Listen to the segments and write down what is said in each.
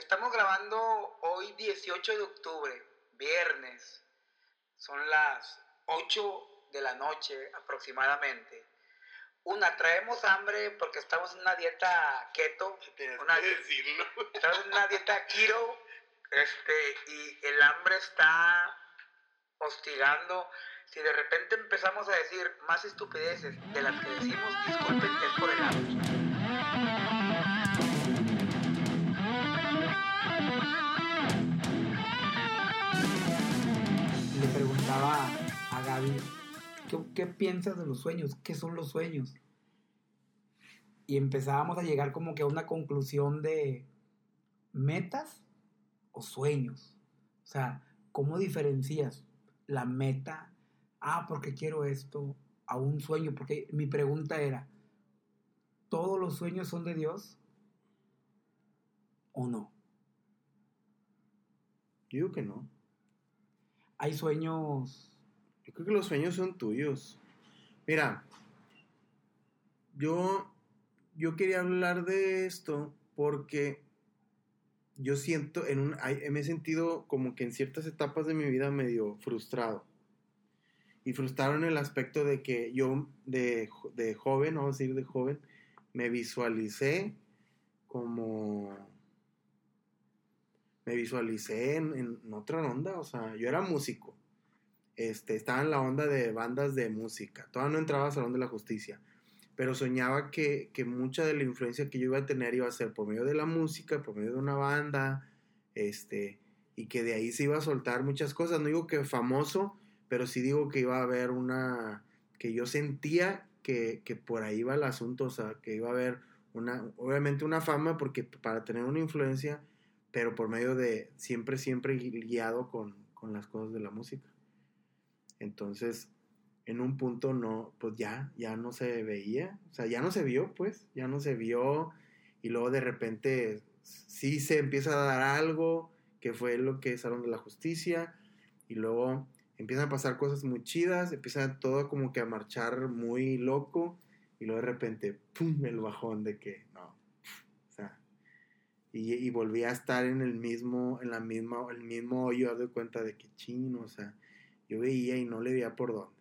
Estamos grabando hoy 18 de octubre, viernes. Son las 8 de la noche aproximadamente. Una, traemos hambre porque estamos en una dieta keto. Una, decirlo. estamos en una dieta keto. Este, y el hambre está hostigando. Si de repente empezamos a decir más estupideces de las que decimos, disculpen, es por el hambre. ¿Qué, qué piensas de los sueños? ¿Qué son los sueños? Y empezábamos a llegar como que a una conclusión de metas o sueños. O sea, ¿cómo diferencias la meta? Ah, porque quiero esto, a un sueño. Porque mi pregunta era, ¿todos los sueños son de Dios o no? Yo digo que no. Hay sueños... Yo creo que los sueños son tuyos. Mira, yo, yo quería hablar de esto porque yo siento, en un, me he sentido como que en ciertas etapas de mi vida medio frustrado. Y frustrado en el aspecto de que yo, de, de joven, vamos a decir de joven, me visualicé como... Me visualicé en, en otra onda, o sea, yo era músico. Este, estaba en la onda de bandas de música. Todavía no entraba al Salón de la Justicia. Pero soñaba que, mucha de la influencia que yo iba a tener iba a ser por medio de la música, por medio de una banda, este, y que de ahí se iba a soltar muchas cosas. No digo que famoso, pero sí digo que iba a haber una, que yo sentía que, por ahí iba el asunto, o sea, que iba a haber una, obviamente una fama, porque para tener una influencia, pero por medio de siempre, siempre guiado con las cosas de la música. Entonces, en un punto no, pues ya, ya no se veía, o sea, ya no se vio, pues, ya no se vio, y luego de repente sí se empieza a dar algo, que fue lo que es Salón de la Justicia, y luego empiezan a pasar cosas muy chidas, empieza todo como que a marchar muy loco, y luego de repente, ¡pum!, el bajón de que, no, o sea, y, y volví a estar en el mismo, en la misma, el mismo hoyo, de cuenta de que chino, o sea, yo veía y no le veía por dónde.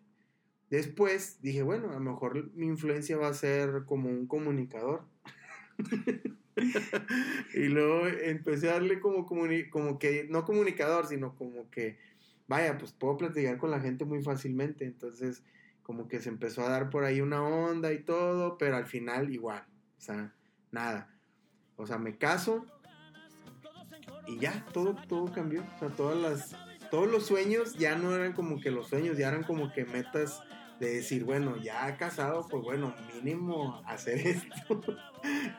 Después dije, bueno, a lo mejor mi influencia va a ser como un comunicador. y luego empecé a darle como, como que, no comunicador, sino como que, vaya, pues puedo platicar con la gente muy fácilmente. Entonces, como que se empezó a dar por ahí una onda y todo, pero al final igual, o sea, nada. O sea, me caso y ya, todo, todo cambió. O sea, todas las, todos los sueños ya no eran como que los sueños, ya eran como que metas de decir, bueno, ya casado, pues bueno, mínimo hacer esto.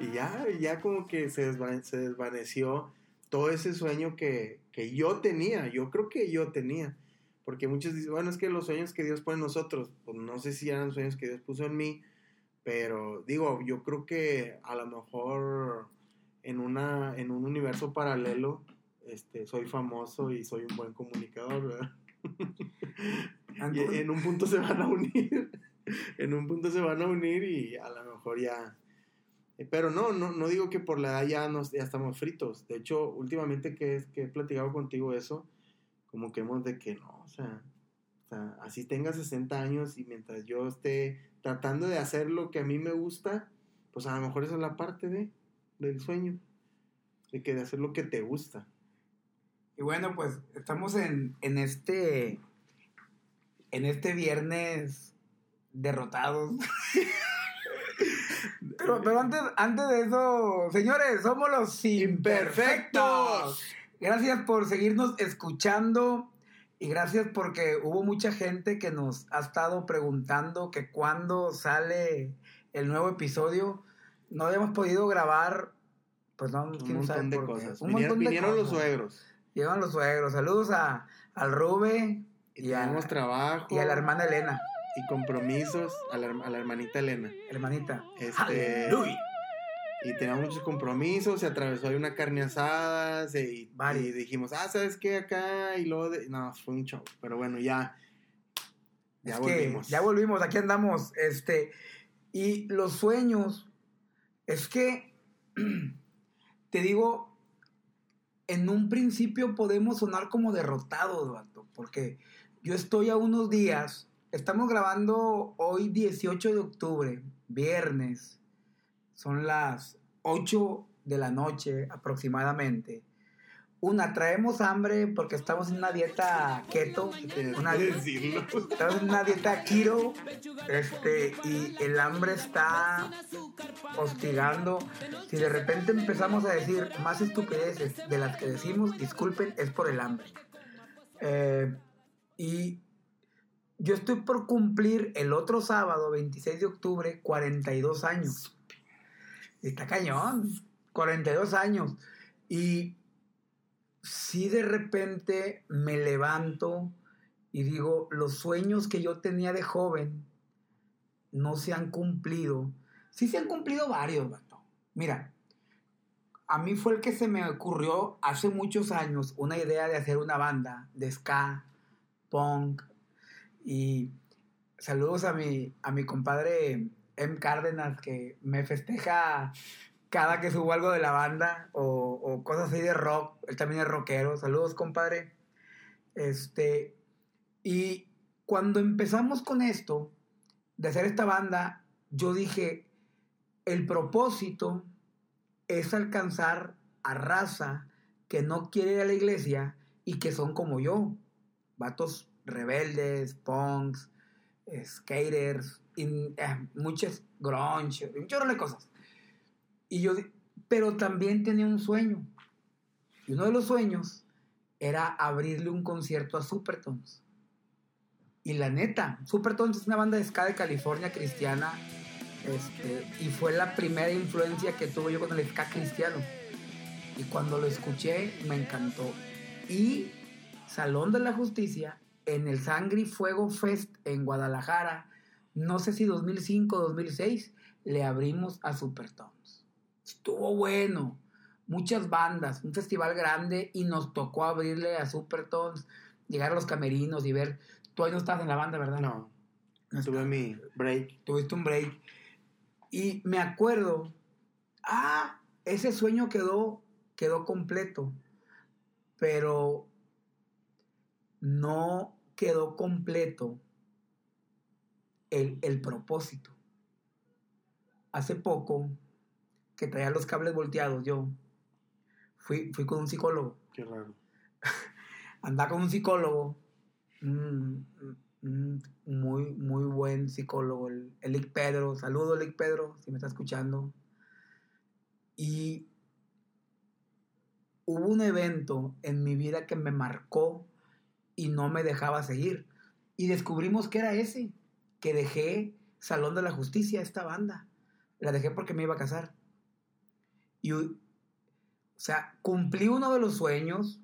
y ya, ya como que se, desva- se desvaneció todo ese sueño que, que yo tenía, yo creo que yo tenía. Porque muchos dicen, bueno, es que los sueños que Dios pone en nosotros, pues no sé si eran sueños que Dios puso en mí, pero digo, yo creo que a lo mejor en, una, en un universo paralelo este, soy famoso y soy un buen comunicador, ¿verdad? Y en un punto se van a unir. en un punto se van a unir y a lo mejor ya. eh, Pero no, no, no digo que por la edad ya, nos, ya estamos fritos. De hecho, últimamente que, que he platicado contigo eso, como que hemos de que no, o sea, o sea, así tenga 60 años y mientras yo esté tratando de hacer lo que a mí me gusta, pues a lo mejor esa es la parte de, del sueño. De que de hacer lo que te gusta. Y bueno, pues estamos en, en este en este viernes derrotados. pero pero antes, antes de eso, señores, somos los imperfectos. Gracias por seguirnos escuchando y gracias porque hubo mucha gente que nos ha estado preguntando que cuándo sale el nuevo episodio. No habíamos podido grabar, pues no, Un quién sabe montón de por qué. cosas. Un Vinieron, montón de vinieron los suegros. Llegan los suegros. Saludos a, al Rube Y, y, a, tenemos trabajo. y a la hermana Elena, y compromisos a la, a la hermanita Elena. hermanita. Este, Aleluya. Y teníamos muchos compromisos, se atravesó ahí una carne asada, se- y, Varios. y dijimos, ah, ¿sabes qué? Acá, y luego, de- no, fue un show, pero bueno, ya, ya Es volvimos. Que ya volvimos, aquí andamos. Este, y los sueños, es que, te digo, en un principio podemos sonar como derrotados, vato, porque yo estoy a unos días, estamos grabando hoy 18 de octubre, viernes, son las 8 de la noche aproximadamente. Una, traemos hambre porque estamos en una dieta keto. Una, estamos en una dieta keto. Este, y el hambre está hostigando. Si de repente empezamos a decir más estupideces de las que decimos, disculpen, es por el hambre. Eh, y yo estoy por cumplir el otro sábado, 26 de octubre, 42 años. Está cañón. 42 años. Y si de repente me levanto y digo, los sueños que yo tenía de joven no se han cumplido. Sí se han cumplido varios, vato. Mira, a mí fue el que se me ocurrió hace muchos años una idea de hacer una banda de ska, punk y saludos a mi, a mi compadre M. Cárdenas que me festeja cada que subo algo de la banda o, cosas así de rock, él también es rockero. Saludos, compadre. Este, y cuando empezamos con esto, de hacer esta banda, yo dije, el propósito es alcanzar a raza que no quiere ir a la iglesia y que son como yo, vatos rebeldes, punks, skaters, y, eh, muchas grunge, un chorro de cosas. Y yo, pero también tenía un sueño. Y uno de los sueños era abrirle un concierto a Supertones. Y la neta, Supertones es una banda de ska de California cristiana. Este, y fue la primera influencia que tuve yo con el ska cristiano. Y cuando lo escuché, me encantó. Y Salón de la Justicia, en el Sangre y Fuego Fest en Guadalajara, no sé si 2005 o 2006, le abrimos a Supertones estuvo bueno. Muchas bandas, un festival grande y nos tocó abrirle a Supertones, llegar a los camerinos y ver. Tú ahí no estabas en la banda, ¿verdad? No. no Tuve mi break. Tuviste un break. Y me acuerdo, ah, ese sueño quedó, quedó completo, pero no quedó completo el, el propósito. Hace poco que traía los cables volteados, yo fui, fui con un psicólogo. Qué raro. Andaba con un psicólogo, muy, muy buen psicólogo, el, el Pedro. Saludo, Lick Pedro, si me está escuchando. Y hubo un evento en mi vida que me marcó y no me dejaba seguir. Y descubrimos que era ese, que dejé Salón de la Justicia, esta banda. La dejé porque me iba a casar. Y, o sea, cumplí uno de los sueños,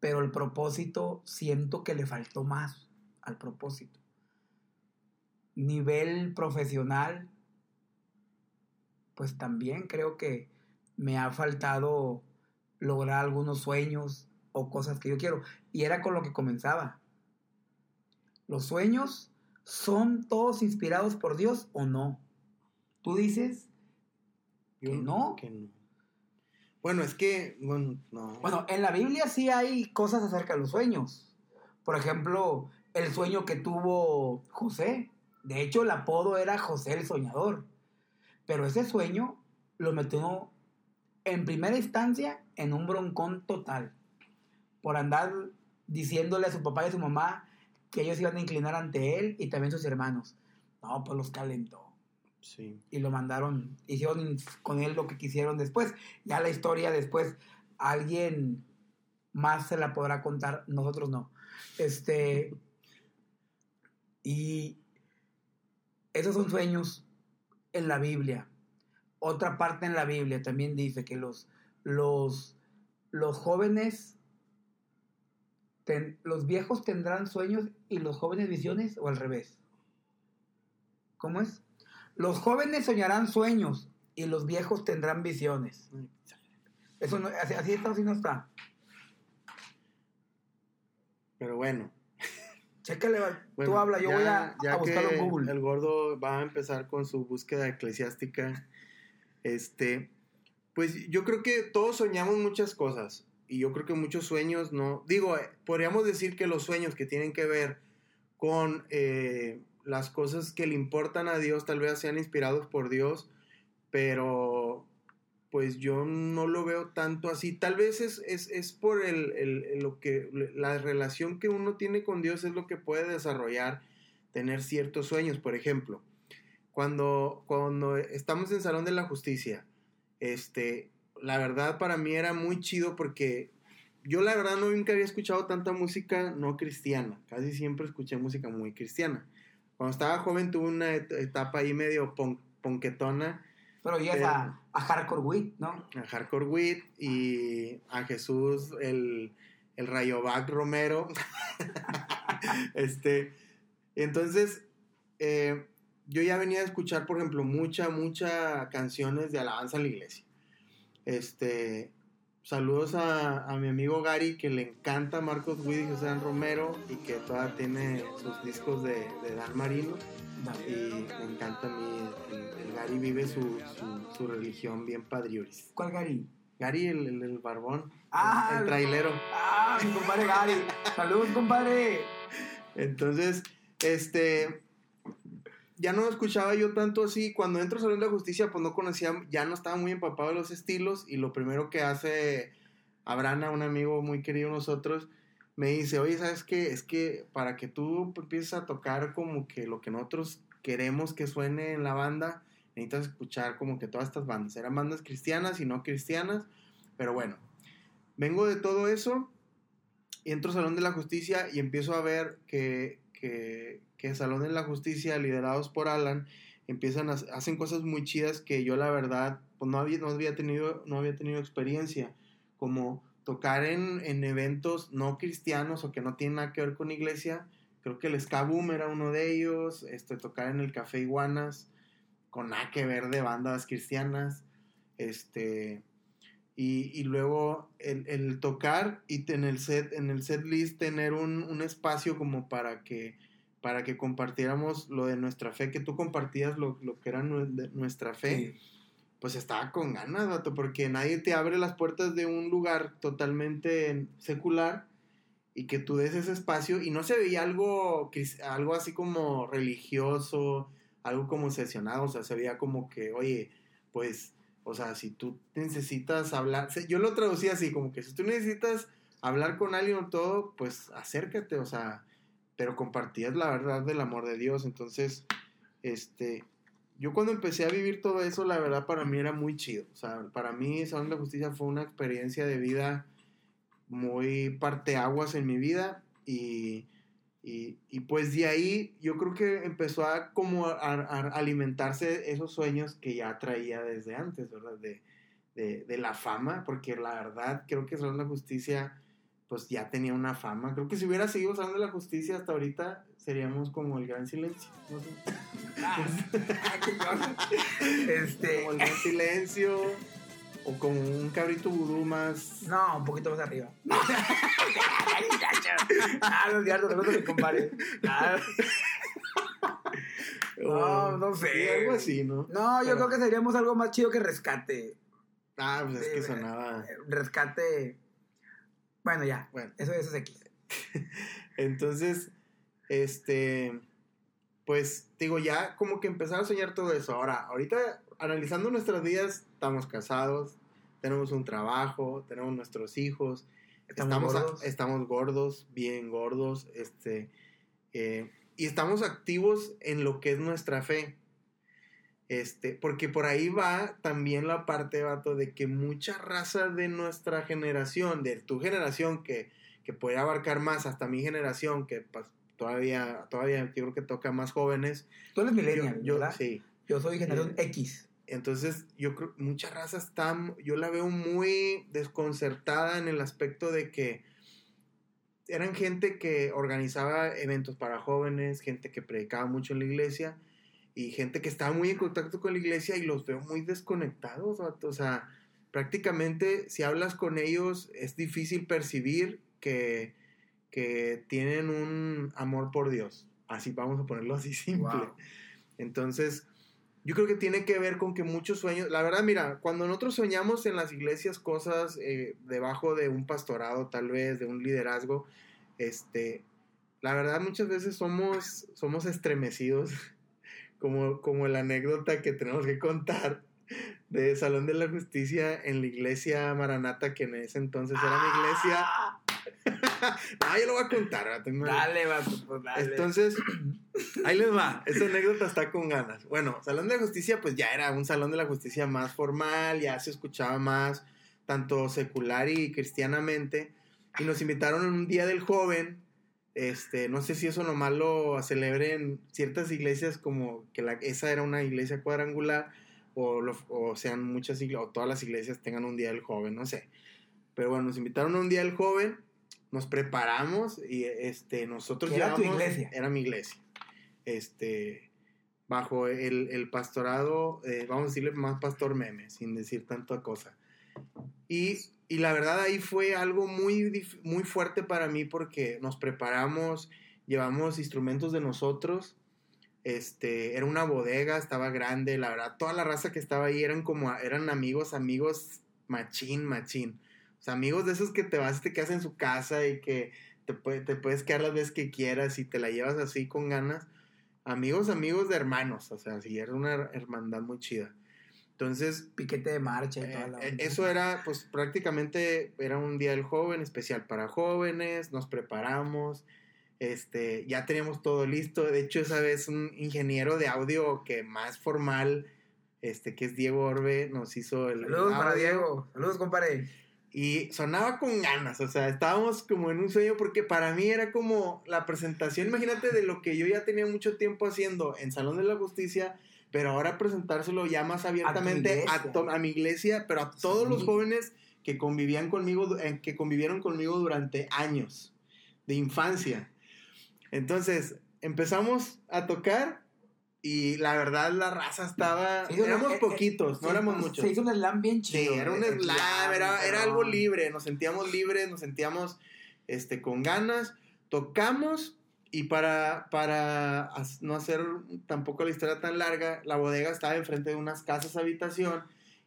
pero el propósito siento que le faltó más al propósito. Nivel profesional, pues también creo que me ha faltado lograr algunos sueños o cosas que yo quiero. Y era con lo que comenzaba. Los sueños son todos inspirados por Dios o no. Tú dices que no. Bueno, es que, bueno, no. Bueno, en la Biblia sí hay cosas acerca de los sueños. Por ejemplo, el sueño que tuvo José. De hecho, el apodo era José el Soñador. Pero ese sueño lo metió en primera instancia en un broncón total. Por andar diciéndole a su papá y a su mamá que ellos iban a inclinar ante él y también sus hermanos. No, pues los calentó. Y lo mandaron, hicieron con él lo que quisieron después. Ya la historia después, alguien más se la podrá contar, nosotros no. Este. Y esos son sueños en la Biblia. Otra parte en la Biblia también dice que los, los, los jóvenes, los viejos tendrán sueños y los jóvenes visiones o al revés. ¿Cómo es? Los jóvenes soñarán sueños y los viejos tendrán visiones. Eso no, así, está, así no está. Pero bueno. Chécale, tú habla, yo voy a, buscarlo en Google. El gordo va a empezar con su búsqueda eclesiástica. Este, Pues yo creo que todos soñamos muchas cosas y yo creo que muchos sueños no, digo, eh, podríamos decir que los sueños que tienen que ver con eh, las cosas que le importan a Dios tal vez sean inspirados por Dios, pero pues yo no lo veo tanto así. Tal vez es, es, por el, el, lo que, la relación que uno tiene con Dios es lo que puede desarrollar, tener ciertos sueños. Por ejemplo, cuando, cuando estamos en Salón de la Justicia, este, la verdad para mí era muy chido porque yo la verdad no nunca había escuchado tanta música no cristiana. Casi siempre escuché música muy cristiana. Cuando estaba joven tuve una etapa ahí medio ponquetona. Pero ya a, a, Hardcore Wit, ¿no? A Hardcore Wit y a Jesús, el, el Rayovac Romero. este, entonces, eh, yo ya venía a escuchar, por ejemplo, mucha, mucha canciones de alabanza en la iglesia. Este, saludos a, mi amigo Gary, que le encanta Marcos Witt y José Dan Romero, y que todavía tiene sus discos de, Dan Marino. Y me encanta a mí, el, Gary vive su, su, religión bien padrioris. ¿Cuál Gary? Gary, el, el, barbón. Ah, el, trailero. Ah, mi compadre Gary. Saludos, compadre. Entonces, este, ya no escuchaba yo tanto así. Cuando entro a Salón de la Justicia, pues no conocía, ya no estaba muy empapado de los estilos. Y lo primero que hace Abrana, un amigo muy querido de nosotros, me dice, oye, ¿sabes qué? Es que para que tú empieces a tocar como que lo que nosotros queremos que suene en la banda, necesitas escuchar como que todas estas bandas. Eran bandas cristianas y no cristianas. Pero bueno, vengo de todo eso y entro a Salón de la Justicia y empiezo a ver que, que, que Salón de la Justicia, liderados por Alan, empiezan a, hacen cosas muy chidas que yo la verdad pues no había, no había, tenido, no había tenido experiencia, como tocar en, en, eventos no cristianos o que no tienen nada que ver con iglesia. Creo que el Ska Boom era uno de ellos, este, tocar en el Café Iguanas, con nada que ver de bandas cristianas. Este, y, y luego el, el, tocar y en el set, en el set list tener un, un espacio como para que para que compartiéramos lo de nuestra fe, que tú compartías lo, lo que era nuestra fe, pues estaba con ganas, dato, porque nadie te abre las puertas de un lugar totalmente secular y que tú des ese espacio y no se veía algo, algo así como religioso, algo como sesionado, o sea, se veía como que, oye, pues, o sea, si tú necesitas hablar, yo lo traducía así, como que si tú necesitas hablar con alguien o todo, pues acércate, o sea, pero compartías la verdad del amor de Dios. Entonces, este, yo cuando empecé a vivir todo eso, la verdad para mí era muy chido. O sea, para mí Salón de la Justicia fue una experiencia de vida muy parteaguas en mi vida y, y, y, pues de ahí yo creo que empezó a como a, alimentarse esos sueños que ya traía desde antes, ¿verdad? De, de, de la fama, porque la verdad creo que Salón de la Justicia pues ya tenía una fama. Creo que si hubiera seguido usando la justicia hasta ahorita, seríamos como el gran silencio. Ah, este... Como el gran silencio. O como un cabrito vudú más. No, un poquito más arriba. ah, no te compadre. Ah. No, no sé. algo así, ¿no? No, yo creo que seríamos algo más chido que rescate. Ah, pues es que sonaba. Rescate bueno, ya. Bueno. Eso, eso es X. Entonces, este. Pues digo, ya como que empezar a soñar todo eso. Ahora, ahorita analizando nuestras vidas, estamos casados, tenemos un trabajo, tenemos nuestros hijos, estamos, gordos, estamos gordos bien gordos, este, eh, y estamos activos en lo que es nuestra fe. Este, porque por ahí va también la parte, vato, de que mucha raza de nuestra generación, de tu generación, que, que puede abarcar más hasta mi generación, que pues, todavía, todavía yo creo que toca más jóvenes. Tú eres millennial, yo, Sí. Yo soy generación eh, X. Entonces, yo creo mucha raza está, yo la veo muy desconcertada en el aspecto de que eran gente que organizaba eventos para jóvenes, gente que predicaba mucho en la iglesia, y gente que está muy en contacto con la iglesia y los veo muy desconectados, o sea, prácticamente si hablas con ellos es difícil percibir que, que tienen un amor por Dios. Así vamos a ponerlo así simple. Entonces, yo creo que tiene que ver con que muchos sueños, la verdad, mira, cuando nosotros soñamos en las iglesias cosas eh, debajo de un pastorado, tal vez, de un liderazgo, este, la verdad muchas veces somos, somos estremecidos, como, como la anécdota que tenemos que contar de Salón de la Justicia en la iglesia Maranata, que en ese entonces era mi iglesia. ah, yo lo voy a contar. Dale, va, pues dale. Entonces, ahí les va. Esta anécdota está con ganas. Bueno, Salón de la Justicia, pues ya era un Salón de la Justicia más formal, ya se escuchaba más, tanto secular y cristianamente. Y nos invitaron un día del joven. Este, no sé si eso nomás lo celebren ciertas iglesias, como que la, esa era una iglesia cuadrangular, o, o sean muchas iglesias, o todas las iglesias tengan un día del joven, no sé. Pero bueno, nos invitaron a un día del joven nos preparamos y este, nosotros era tu iglesia? Era mi iglesia. Este, bajo el, pastorado, eh, vamos a decirle más pastor meme, sin decir tanta cosa. Y, y, la verdad ahí fue algo muy, muy fuerte para mí porque nos preparamos, llevamos instrumentos de nosotros. Este, era una bodega, estaba grande, la verdad, toda la raza que estaba ahí eran como, eran amigos, amigos, machín, machín amigos de esos que te vas y te quedas en su casa y que te, te puedes quedar las veces que quieras y te la llevas así con ganas. Amigos, amigos de hermanos, o sea, sí, era una hermandad muy chida. Entonces... Piquete de marcha y toda la eh, Eso era, pues prácticamente era un día del joven, especial para jóvenes, nos preparamos, este, ya teníamos todo listo. De hecho, esa vez un ingeniero de audio que más formal, este, que es Diego Orbe, nos hizo el... Saludos para Diego, saludos compadre. Y sonaba con ganas, o sea, estábamos como en un sueño porque para mí era como la presentación, imagínate de lo que yo ya tenía mucho tiempo haciendo en Salón de la Justicia, pero ahora presentárselo ya más abiertamente a, mi iglesia, pero a todos los jóvenes que convivían conmigo, eh, que convivieron conmigo durante años de infancia. Entonces, empezamos a tocar y la verdad, la raza estaba. éramos eh, eh, poquitos, no éramos muchos. Se hizo un slam bien chido. Sí, era un slam, era, era, algo libre. Nos sentíamos libres, nos sentíamos este, con ganas. Tocamos y para, para no hacer tampoco la historia tan larga, la bodega estaba enfrente de unas casas habitación.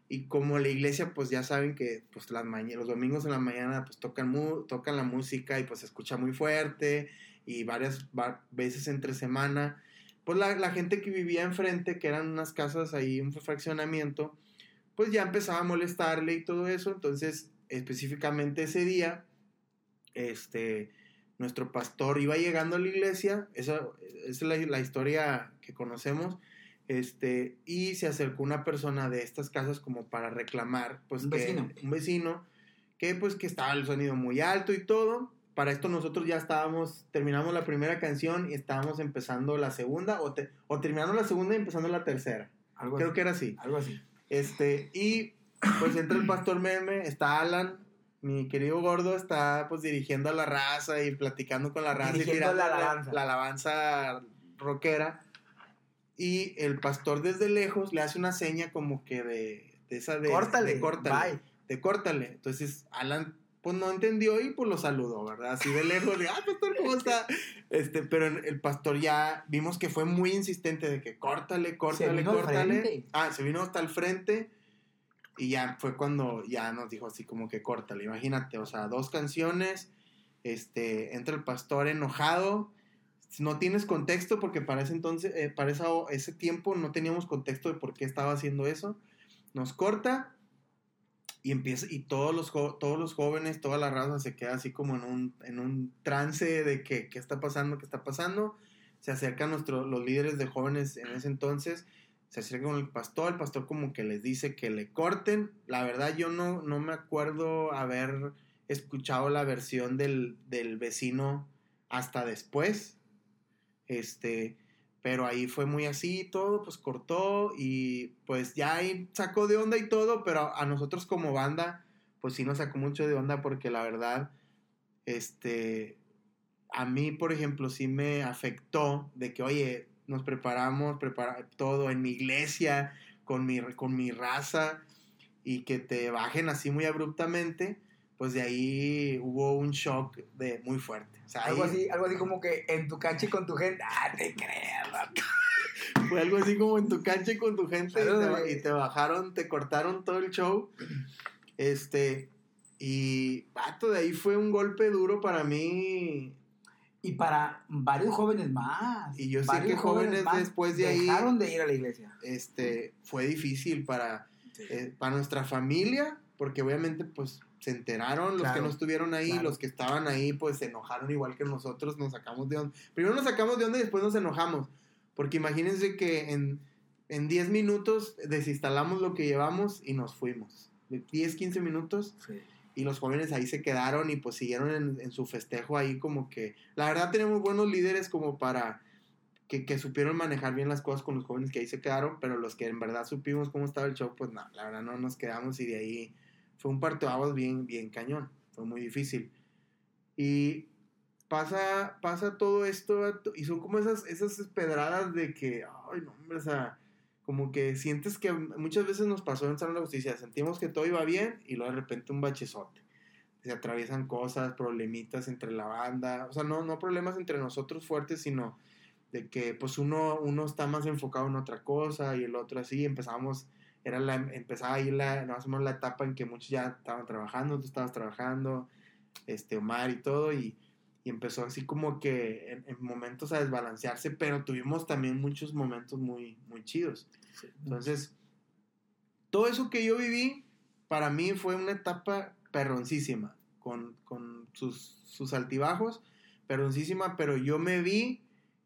Y como la iglesia, pues ya saben que pues, las los domingos en la mañana pues tocan, tocan la música y pues se escucha muy fuerte. Y varias veces entre semana pues la, gente que vivía enfrente, que eran unas casas ahí, un fraccionamiento, pues ya empezaba a molestarle y todo eso. Entonces, específicamente ese día, este, nuestro pastor iba llegando a la iglesia, esa, es la, historia que conocemos, este, y se acercó una persona de estas casas como para reclamar, pues un vecino. un vecino, que pues que estaba el sonido muy alto y todo, para esto nosotros ya estábamos, terminamos la primera canción y estábamos empezando la segunda, o, o terminando la segunda y empezando la tercera. Algo Creo que era así. Algo así. Este, y pues entra el pastor Meme, está Alan, mi querido gordo, está pues dirigiendo a la raza y platicando con la raza y tirando la alabanza. La, alabanza rockera. Y el pastor desde lejos le hace una seña como que de, de esa de... Córtale. De córtale. De córtale. Entonces Alan pues no entendió y pues lo saludó, ¿verdad? Así de lejos, de, ah, pastor, ¿cómo está? Este, pero el pastor ya vimos que fue muy insistente de que córtale, córtale, córtale. Ah, se vino hasta el frente y ya fue cuando ya nos dijo así como que córtale, imagínate, o sea, dos canciones, este, entra el pastor enojado, no tienes contexto porque para ese entonces, eh, para ese tiempo no teníamos contexto de por qué estaba haciendo eso, nos corta y empieza y todos los todos los jóvenes toda la raza se queda así como en un, en un trance de que qué está pasando qué está pasando se acercan nuestros los líderes de jóvenes en ese entonces se acercan el pastor el pastor como que les dice que le corten. La verdad yo no no me acuerdo haber escuchado la versión del, del vecino hasta después. Este pero ahí fue muy así todo, pues cortó y pues ya ahí sacó de onda y todo, pero a nosotros como banda, pues sí nos sacó mucho de onda porque la verdad, este, a mí, por ejemplo, sí me afectó de que, oye, nos preparamos, prepara todo en mi iglesia, con mi, con mi raza, y que te bajen así muy abruptamente, pues de ahí hubo un shock de muy fuerte. algo, así, algo así como que en tu cancha y con tu gente, ah, te creas, Fue algo así como en tu cancha y con tu gente y, te, bajaron, te cortaron todo el show. Este, y vato, de ahí fue un golpe duro para mí. Y para varios jóvenes más. Y yo sé que jóvenes, después de ahí. Dejaron de ir a la iglesia. Este, fue difícil para, eh, para nuestra familia, porque obviamente, pues, se enteraron, los que no estuvieron ahí, los que estaban ahí, pues se enojaron igual que nosotros, nos sacamos de onda. Primero nos sacamos de onda y después nos enojamos. Porque imagínense que en, en 10 minutos desinstalamos lo que llevamos y nos fuimos. De 10, 15 minutos. Y los jóvenes ahí se quedaron y pues siguieron en, su festejo ahí como que... La verdad tenemos buenos líderes como para... Que, que, supieron manejar bien las cosas con los jóvenes que ahí se quedaron, pero los que en verdad supimos cómo estaba el show, pues no, la verdad no nos quedamos y de ahí fue un parteaguas bien, bien cañón, fue muy difícil. Y pasa, pasa todo esto y son como esas, esas pedradas de que, ay, no, hombre, o sea, como que sientes que muchas veces nos pasó en Salón de Justicia, sentimos que todo iba bien y luego de repente un bachezote. Se atraviesan cosas, problemitas entre la banda, o sea, no, no problemas entre nosotros fuertes, sino de que pues uno, uno está más enfocado en otra cosa y el otro así, empezamos, era la, empezaba ahí la, más o menos la etapa en que muchos ya estaban trabajando, tú estabas trabajando, este, Omar y todo, y, y empezó así como que en, momentos a desbalancearse, pero tuvimos también muchos momentos muy, muy chidos. Entonces, todo eso que yo viví, para mí fue una etapa perroncísima, con, con sus, sus altibajos, perroncísima, pero yo me vi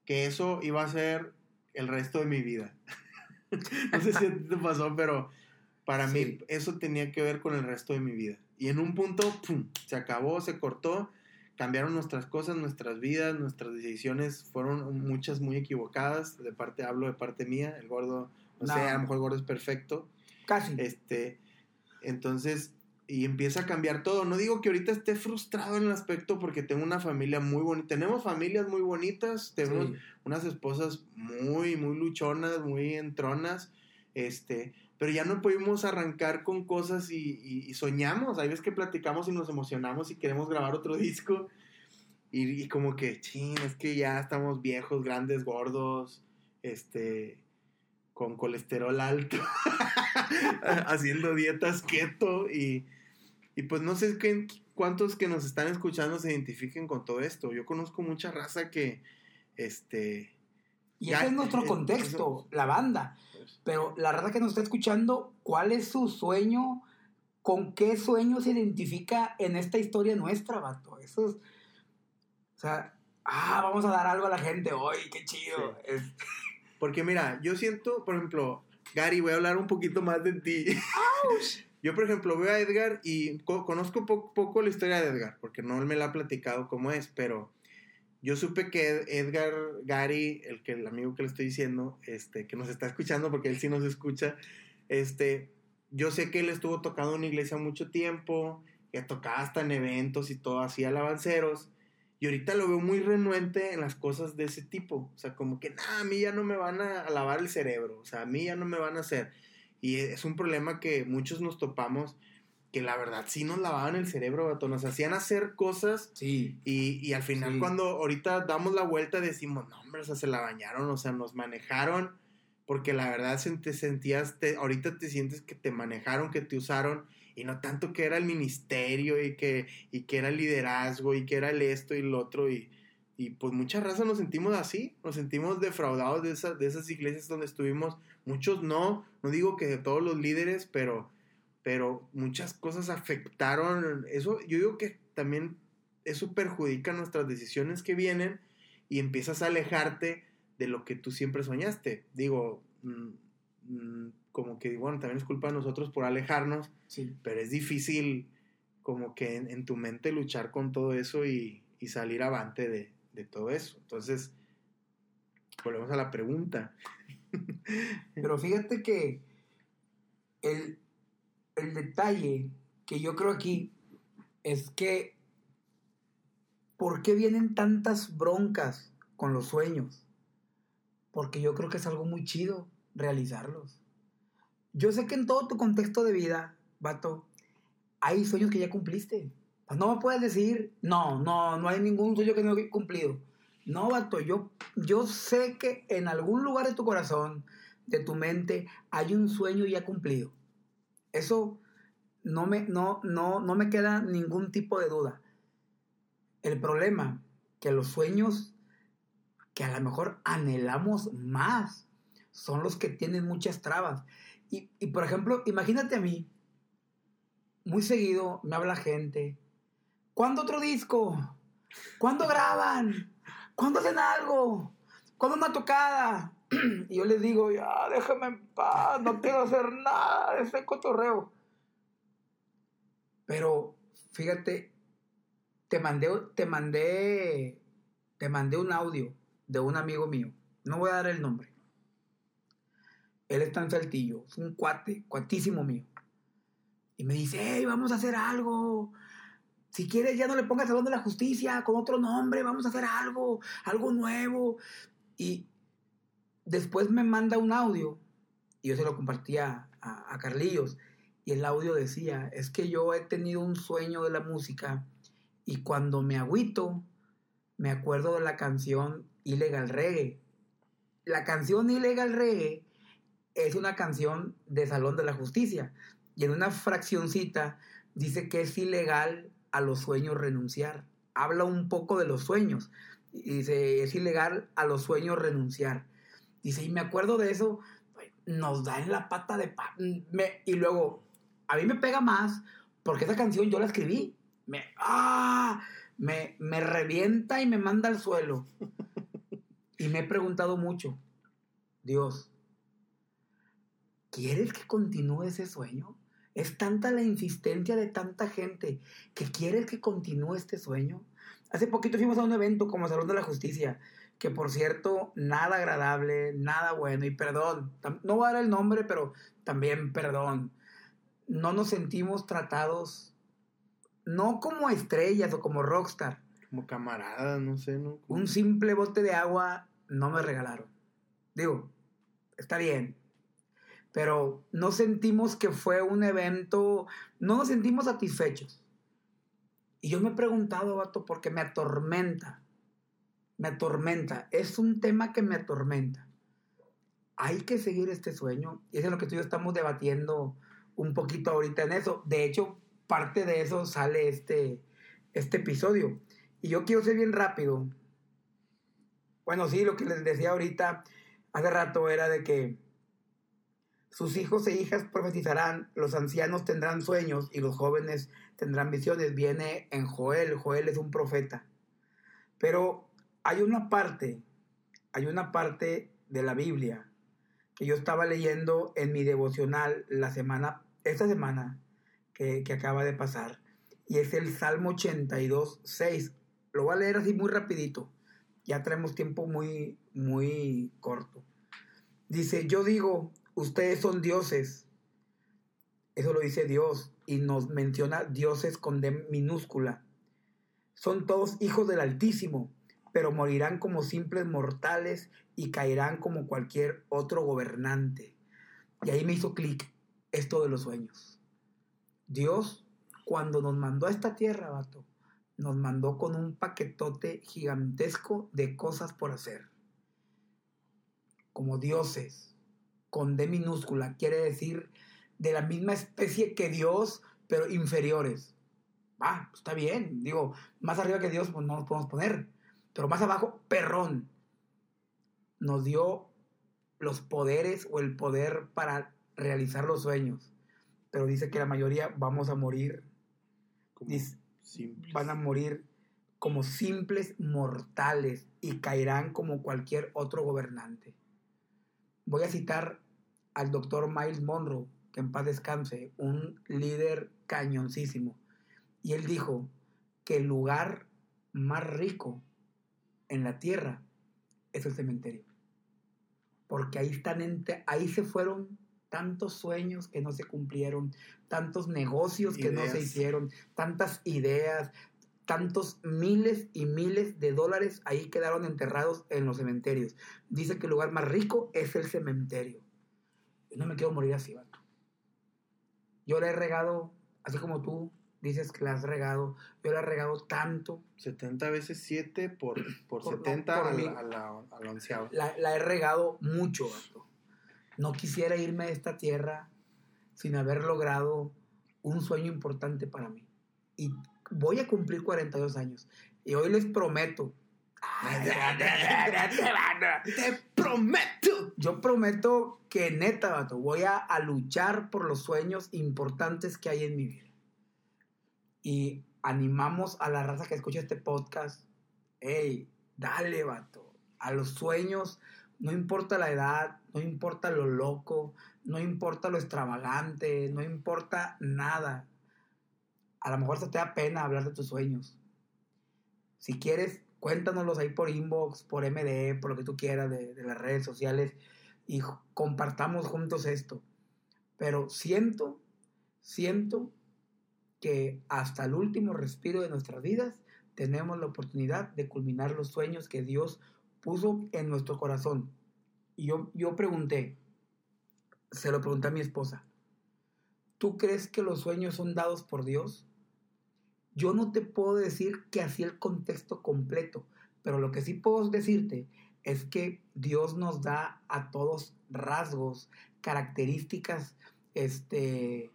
que eso iba a ser el resto de mi vida. no sé si te pasó, pero para mí eso tenía que ver con el resto de mi vida. Y en un punto, ¡pum!, se acabó, se cortó cambiaron nuestras cosas, nuestras vidas, nuestras decisiones fueron muchas muy equivocadas. De parte, hablo de parte mía, el gordo, no, sé, a lo mejor el gordo es perfecto. Casi. Este, entonces, y empieza a cambiar todo. No digo que ahorita esté frustrado en el aspecto porque tengo una familia muy bonita. Tenemos familias muy bonitas, tenemos unas esposas muy, muy luchonas, muy entronas. Este, pero ya no pudimos arrancar con cosas y, soñamos. Hay veces que platicamos y nos emocionamos y queremos grabar otro disco. Y, como que, ching, es que ya estamos viejos, grandes, gordos, este, con colesterol alto, haciendo dietas keto y, y pues no sé qué, cuántos que nos están escuchando se identifiquen con todo esto. Yo conozco mucha raza que, este... Y ese es nuestro contexto, la banda. Pero la verdad que nos está escuchando, ¿cuál es su sueño? ¿Con qué sueño se identifica en esta historia nuestra, vato? Eso es. O sea, ah, vamos a dar algo a la gente hoy, qué chido. Porque mira, yo siento, por ejemplo, Gary, voy a hablar un poquito más de ti. Yo, por ejemplo, veo a Edgar y conozco poco la historia de Edgar, porque no me la ha platicado cómo es, pero yo supe que Edgar Gary, el que el amigo que le estoy diciendo, este, que nos está escuchando porque él sí nos escucha, este, yo sé que él estuvo tocando en una iglesia mucho tiempo, que tocaba hasta en eventos y todo, hacía alabanceros, y ahorita lo veo muy renuente en las cosas de ese tipo, o sea, como que, nada, a mí ya no me van a lavar el cerebro, o sea, a mí ya no me van a hacer, y es un problema que muchos nos topamos, que la verdad sí nos lavaban el cerebro, vato. Nos hacían hacer cosas. Sí. Y, y al final, cuando ahorita damos la vuelta, decimos, no, hombre, o sea, se la bañaron, o sea, nos manejaron. Porque la verdad te sentías, te, ahorita te sientes que te manejaron, que te usaron, y no tanto que era el ministerio y que, y que era el liderazgo y que era el esto y lo otro. Y, y pues muchas razas nos sentimos así, nos sentimos defraudados de, esa, de esas iglesias donde estuvimos. Muchos no, no digo que de todos los líderes, pero pero muchas cosas afectaron eso. Yo digo que también eso perjudica nuestras decisiones que vienen y empiezas a alejarte de lo que tú siempre soñaste. Digo, mm, mm, como que, bueno, también es culpa de nosotros por alejarnos, sí. pero es difícil como que en, tu mente luchar con todo eso y, salir avante de, de todo eso. Entonces, volvemos a la pregunta. Pero fíjate que el, el detalle que yo creo aquí es que, ¿por qué vienen tantas broncas con los sueños? Porque yo creo que es algo muy chido realizarlos. Yo sé que en todo tu contexto de vida, vato, hay sueños que ya cumpliste. Pues no me puedes decir, no, no, no hay ningún sueño que no he cumplido. No, vato, yo, yo sé que en algún lugar de tu corazón, de tu mente, hay un sueño ya cumplido. Eso no me, no, no, no me queda ningún tipo de duda. El problema, que los sueños que a lo mejor anhelamos más son los que tienen muchas trabas. Y, y por ejemplo, imagínate a mí, muy seguido me habla gente, ¿cuándo otro disco? ¿Cuándo graban? ¿Cuándo hacen algo? ¿Cuándo una tocada? Y yo les digo, ya, déjame en paz, no quiero hacer nada de ese cotorreo. Pero, fíjate, te mandé, te mandé, te mandé un audio de un amigo mío. No voy a dar el nombre. Él está en Saltillo, es un cuate, cuatísimo mío. Y me dice, hey, vamos a hacer algo. Si quieres, ya no le pongas Salón de la Justicia con otro nombre, vamos a hacer algo, algo nuevo. Y después me manda un audio, y yo se lo compartía a, a Carlillos, y el audio decía, es que yo he tenido un sueño de la música, y cuando me agüito, me acuerdo de la canción Ilegal Reggae. La canción Ilegal Reggae es una canción de Salón de la Justicia, y en una fraccioncita dice que es ilegal a los sueños renunciar. Habla un poco de los sueños. Y dice, es ilegal a los sueños renunciar. Dice, y me acuerdo de eso, nos da en la pata de... me, y luego, a mí me pega más porque esa canción yo la escribí. Me, ¡ah! me, me revienta y me manda al suelo. y me he preguntado mucho, Dios, ¿quieres que continúe ese sueño? Es tanta la insistencia de tanta gente que quieres que continúe este sueño. Hace poquito fuimos a un evento como Salón de la Justicia, que por cierto, nada agradable, nada bueno, y perdón, no voy a dar el nombre, pero también perdón. No nos sentimos tratados, no como estrellas o como rockstar. Como camaradas, no sé, ¿no? Un simple bote de agua no me regalaron. Digo, está bien, pero no sentimos que fue un evento, no nos sentimos satisfechos. Y yo me he preguntado, vato, porque me atormenta, me atormenta, es un tema que me atormenta. Hay que seguir este sueño, y eso es lo que tú y yo estamos debatiendo un poquito ahorita en eso. De hecho, parte de eso sale este, este episodio. Y yo quiero ser bien rápido. Bueno, sí, lo que les decía ahorita, hace rato era de que sus hijos e hijas profetizarán, los ancianos tendrán sueños y los jóvenes tendrán visiones. Viene en Joel, Joel es un profeta. Pero hay una parte, hay una parte de la Biblia que yo estaba leyendo en mi devocional la semana, esta semana que, que acaba de pasar, y es el Salmo 82, 6. Lo voy a leer así muy rapidito. Ya traemos tiempo muy, muy corto. Dice, yo digo, ustedes son dioses. Eso lo dice Dios y nos menciona dioses con D minúscula. Son todos hijos del Altísimo, pero morirán como simples mortales y caerán como cualquier otro gobernante. Y ahí me hizo clic esto de los sueños. Dios, cuando nos mandó a esta tierra, vato, nos mandó con un paquetote gigantesco de cosas por hacer. Como dioses con D minúscula, quiere decir de la misma especie que Dios, pero inferiores. Ah, está bien, digo, más arriba que Dios pues no nos podemos poner, pero más abajo, perrón. Nos dio los poderes o el poder para realizar los sueños, pero dice que la mayoría vamos a morir, van a morir como simples mortales y caerán como cualquier otro gobernante. Voy a citar al doctor Miles Monroe, que en paz descanse, un líder cañoncísimo. Y él dijo que el lugar más rico en la tierra es el cementerio. Porque ahí están, ahí se fueron tantos sueños que no se cumplieron, tantos negocios que no se hicieron, tantas ideas, tantos miles y miles de dólares ahí quedaron enterrados en los cementerios. Dice que el lugar más rico es el cementerio. Yo no me quiero morir así, vato. Yo le he regado, así como tú, dices que la has regado. Yo la he regado tanto. 70 veces 7 por, por, Por- no, 70 por a, mil. la, a, la, a la onceava. La, la he regado mucho, vato. No quisiera irme de esta tierra sin haber logrado un sueño importante para mí. Y voy a cumplir 42 años. Y hoy les prometo. ¡Te prometo! Yo prometo que neta, vato, voy a, luchar por los sueños importantes que hay en mi vida. Y animamos a la raza que escucha este podcast. Ey, dale, vato. A los sueños, no importa la edad, no importa lo loco, no importa lo extravagante, no importa nada. A lo mejor se te da pena hablar de tus sueños. Si quieres, cuéntanoslos ahí por inbox, por MD, por lo que tú quieras de, las redes sociales y compartamos juntos esto. Pero siento, siento que hasta el último respiro de nuestras vidas tenemos la oportunidad de culminar los sueños que Dios puso en nuestro corazón. Y yo, yo pregunté, se lo pregunté a mi esposa, ¿tú crees que los sueños son dados por Dios? Yo no te puedo decir que así el contexto completo, pero lo que sí puedo decirte es que Dios nos da a todos rasgos, características este,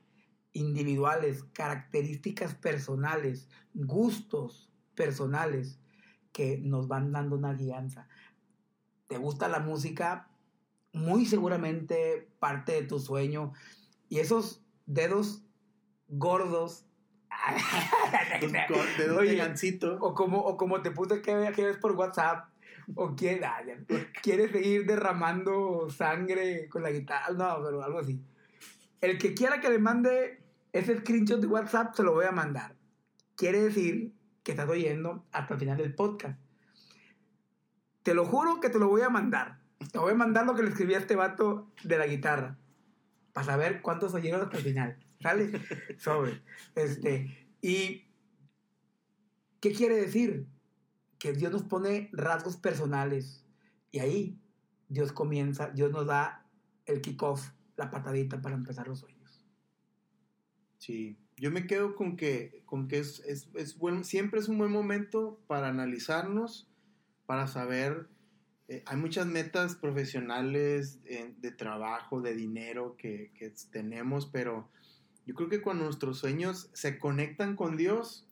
individuales, características personales, gustos personales que nos van dando una guianza. ¿Te gusta la música? Muy seguramente parte de tu sueño. Y esos dedos gordos. De gancito. o como, o como te puse que, que ves por WhatsApp. O quiere, ah, ya, quiere seguir derramando sangre con la guitarra. No, pero algo así. El que quiera que le mande ese screenshot de WhatsApp, se lo voy a mandar. Quiere decir que estás oyendo hasta el final del podcast. Te lo juro que te lo voy a mandar. Te voy a mandar lo que le escribí a este vato de la guitarra. Para saber cuántos oyeron hasta el final. ¿Sale? Sobre. Este. Y. ¿Qué quiere decir? Que Dios nos pone rasgos personales. Y ahí Dios comienza, Dios nos da el kickoff, la patadita para empezar los sueños. Sí, yo me quedo con que, con que es, es, es buen- siempre es un buen momento para analizarnos, para saber, eh, hay muchas metas profesionales eh, de trabajo, de dinero que, que tenemos, pero yo creo que cuando nuestros sueños se conectan con Dios,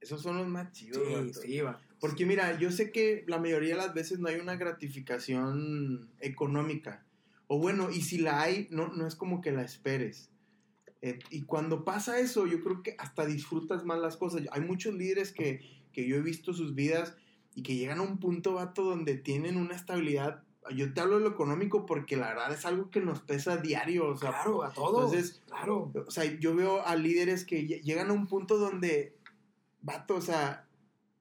esos son los más chidos. vato. sí, va. Porque mira, yo sé que la mayoría de las veces no hay una gratificación económica. O bueno, y si la hay, no, no es como que la esperes. Eh, y cuando pasa eso, yo creo que hasta disfrutas más las cosas. Hay muchos líderes que, que yo he visto sus vidas y que llegan a un punto, vato, donde tienen una estabilidad. Yo te hablo de lo económico porque la verdad es algo que nos pesa diario. O sea, Claro, a todos. entonces, claro. o sea, yo veo a líderes que lle- llegan a un punto donde, vato, o sea,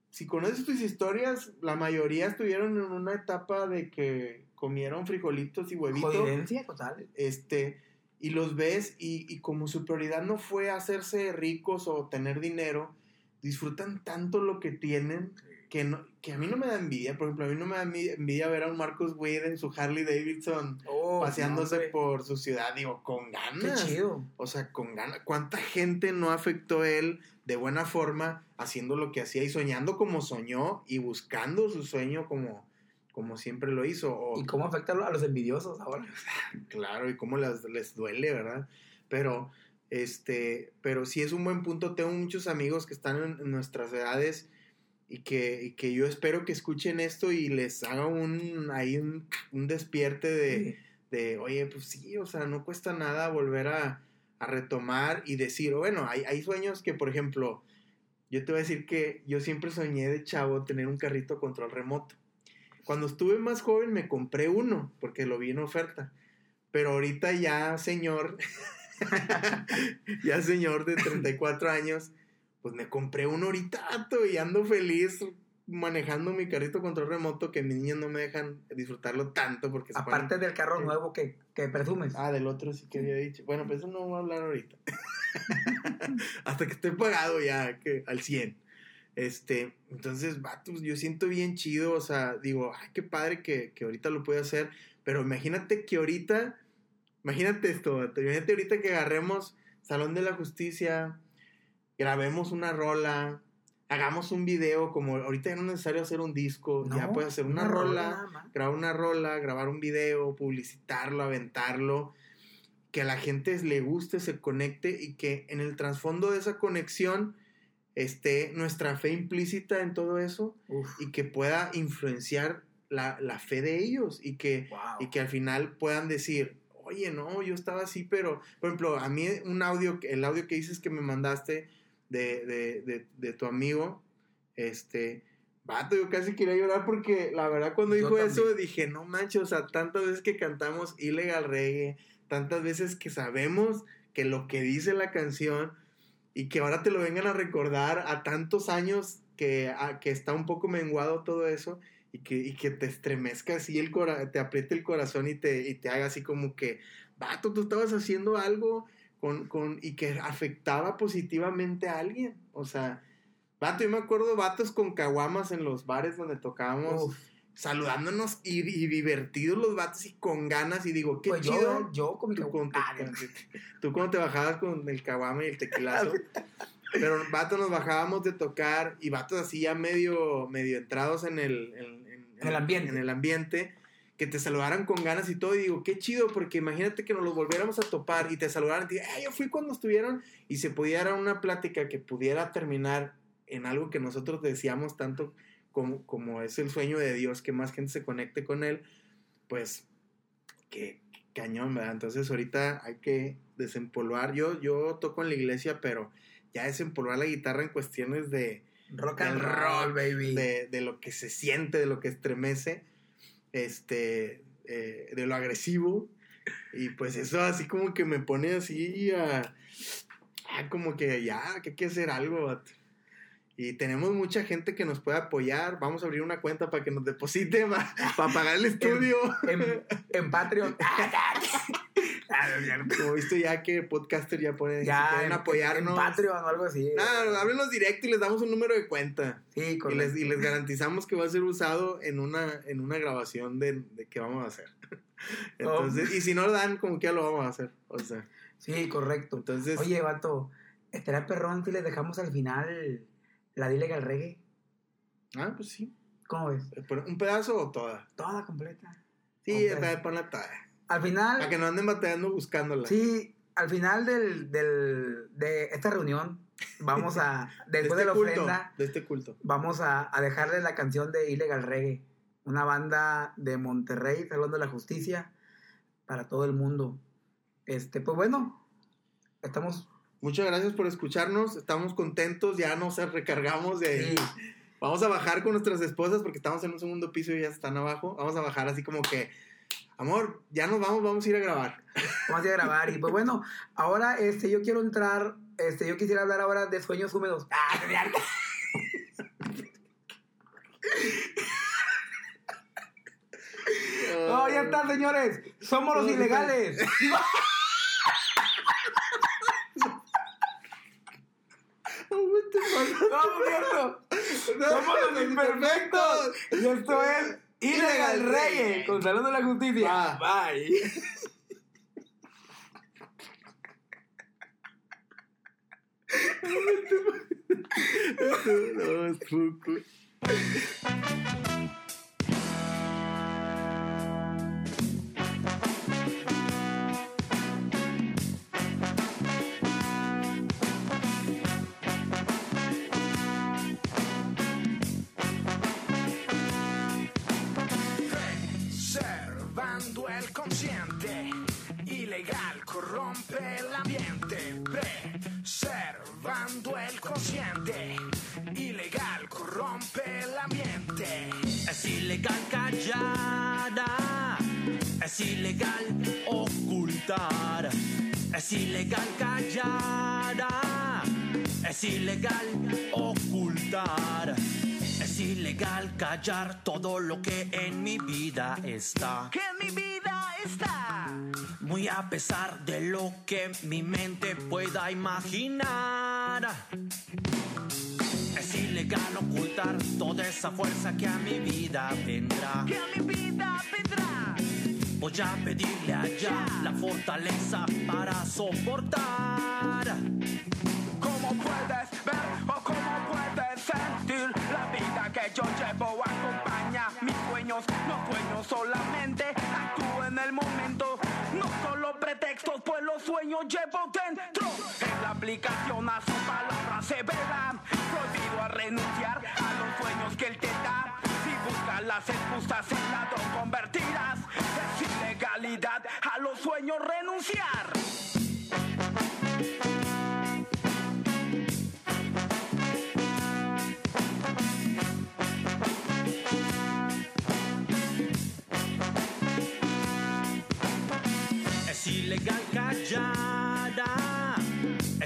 si conoces tus historias, la mayoría estuvieron en una etapa de que comieron frijolitos y huevitos, Jodidencia total. este, y los ves y, y como su prioridad no fue hacerse ricos o tener dinero, disfrutan tanto lo que tienen que, no, que a mí no me da envidia. Por ejemplo, a mí no me da envi- envidia ver a un Marcus Wade en su Harley Davidson Oh, paseándose no, por su ciudad, digo, con Qué ganas. chido. O sea, con ganas. ¿Cuánta gente no afectó él de buena forma haciendo lo que hacía y soñando como soñó y buscando su sueño como, como siempre lo hizo? O, ¿Y cómo afecta a los envidiosos ahora? claro, y cómo las- les duele, ¿verdad? Pero, este, pero sí es un buen punto. Tengo muchos amigos que están en nuestras edades y que, y que yo espero que escuchen esto y les haga un, ahí un, un despierte de de, oye, pues sí, o sea, no cuesta nada volver a, a retomar y decir, bueno, hay, hay sueños que, por ejemplo, yo te voy a decir que yo siempre soñé de chavo tener un carrito control remoto. Cuando estuve más joven me compré uno, porque lo vi en oferta. Pero ahorita ya, señor, ya señor de 34 años, pues me compré uno ahorita y ando feliz manejando mi carrito control remoto que mis niños no me dejan disfrutarlo tanto porque ponen- Aparte del carro nuevo que, que presumes. Ah, del otro sí que había dicho. Bueno, pues eso no voy a hablar ahorita. Hasta que esté pagado ya, que al 100. Este, entonces, vatos, yo siento bien chido, o sea, digo, ay, qué padre que, que ahorita lo puede hacer, pero imagínate que ahorita, imagínate esto, imagínate ahorita que agarremos Salón de la Justicia, grabemos una rola, hagamos un video, como ahorita ya no es necesario hacer un disco, ya puedes hacer una, una rola grabar una rola, grabar un video, publicitarlo, aventarlo, que a la gente le guste, se conecte y que en el trasfondo de esa conexión esté nuestra fe implícita en todo eso Uf, y que pueda influenciar la, la fe de ellos y que, wow. y que al final puedan decir, oye, no, yo estaba así, pero, por ejemplo, a mí un audio, el audio que dices que me mandaste de, de, de, de tu amigo, este, vato, yo casi quería llorar porque la verdad cuando Yo dijo eso también. dije, no manches, o sea, tantas veces que cantamos ilegal reggae, tantas veces que sabemos que lo que dice la canción y que ahora te lo vengan a recordar a tantos años que, a- que está un poco menguado todo eso y que, y que te estremezca así el cora te apriete el corazón y te, y te haga así como que, vato, tú estabas haciendo algo con, con, y que afectaba positivamente a alguien. O sea, vato, yo me acuerdo vatos con caguamas en los bares donde tocábamos, Uf, saludándonos y, y divertidos los vatos y con ganas y digo, qué pues chido. yo, yo con mi Tú, con tu- Ah, con- tú cuando te bajabas con el caguama y el tequilazo. Pero vato nos bajábamos de tocar y vatos así ya medio, medio entrados en el, en, en- En el ambiente. en el ambiente, que te saludaran con ganas y todo. Y digo, qué chido, porque imagínate que nos los volviéramos a topar y te saludaran y "Ah, yo fui cuando estuvieron y se pudiera una plática que pudiera terminar en algo que nosotros deseamos tanto como, como es el sueño de Dios, que más gente se conecte con Él, pues qué qué cañón, ¿verdad? Entonces ahorita hay que desempolvar. Yo, yo toco en la iglesia, pero ya desempolvar la guitarra en cuestiones de, rock and roll, rock, baby. de, de lo que se siente, de lo que estremece, este, eh, de lo agresivo. Y pues eso así como que me pone así a, a como que ya, que hay que hacer algo. Y tenemos mucha gente que nos puede apoyar. Vamos a abrir una cuenta para que nos deposite para pagar el estudio. en, en Patreon. Ah, no es cierto. Como he visto ya que podcaster ya pone, si ya, quieren en, apoyarnos. en Patreon o algo así. Nada, háblenos directo y les damos un número de cuenta. Sí, Y correcto. les, y les garantizamos que va a ser usado en una, en una grabación de, de que vamos a hacer. Entonces, y si no lo dan, como que ya lo vamos a hacer. O sea, Sí, correcto. entonces, Oye, vato, estaría perrón si les dejamos al final la dile al reggae. ah, pues sí. ¿Cómo ves? Pero, ¿Un pedazo o toda? Toda completa. Sí, pedazo. okay. ponla toda. Al final, Para que no anden batallando buscándola. sí, al final del, del, de esta reunión, vamos a, de después este de la culto. ofrenda, De este culto. vamos a, a dejarle la canción de Illegal Reggae, una banda de Monterrey, Salón de la Justicia, para todo el mundo. Este, pues bueno, estamos... Muchas gracias por escucharnos. Estamos contentos. Ya nos recargamos de Sí, Vamos a bajar con nuestras esposas porque estamos en un segundo piso y ya están abajo. Vamos a bajar así como que, amor, ya nos vamos, vamos a ir a grabar. vamos a ir a grabar. Y pues bueno, ahora este, yo quiero entrar, este, yo quisiera hablar ahora de sueños húmedos. Ah, no, ya. No, ya está, señores. Somos los No, ilegales. No, cierto. Somos los imperfectos. Y esto es Ilegal Reggae con Salón de la Justicia. Bye. No, ambiente. Preservando el consciente, ilegal corrompe el ambiente. Es ilegal callar, es ilegal ocultar, es ilegal callar, es ilegal ocultar, es ilegal callar todo lo que en mi vida está. Que en mi vida está. Muy a pesar de lo que mi mente pueda imaginar. Es ilegal ocultar toda esa fuerza que a mi vida vendrá. Que a mi vida vendrá. Voy a pedirle allá la fortaleza para soportar. Como puedes ver o cómo puedes sentir. La vida que yo llevo acompaña mis sueños, no sueño solamente, los sueños llevo dentro. En la aplicación a su palabra se verá. Prohibido a renunciar a los sueños que él te da. Si buscas las excusas en ladrón convertirás. Es ilegalidad a los sueños renunciar.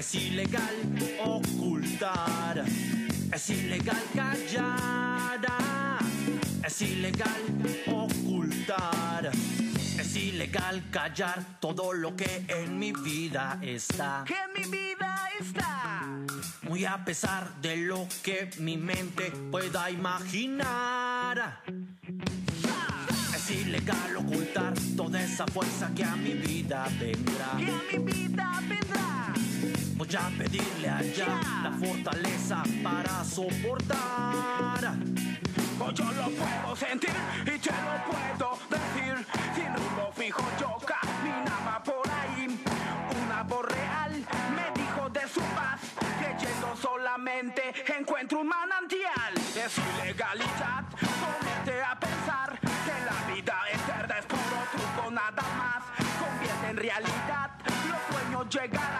Es ilegal ocultar, es ilegal callar, es ilegal ocultar, es ilegal callar todo lo que en mi vida está. Que en mi vida está. Muy a pesar de lo que mi mente pueda imaginar. Es ilegal ocultar toda esa fuerza que a mi vida vendrá. Que a mi vida vendrá. Voy a pedirle allá la fortaleza para soportar. Pues yo lo puedo sentir y te lo puedo decir. Sin rumbo fijo yo caminaba por ahí. Una voz real me dijo de su paz. Creyendo solamente encuentro un manantial. Es ilegalidad sueños llegarán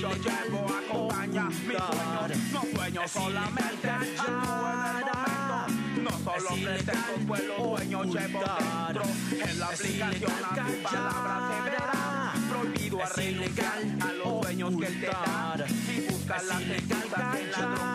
yo ilegal llevo acompaña mis sueños. No sueño Es solamente. No solo pretextos, pues los sueños llevo dentro. En la aplicación a tu palabra se verá. Prohibido a renunciar a los sueños que él te da. Es las ilegal excusas en ladrón convertirás.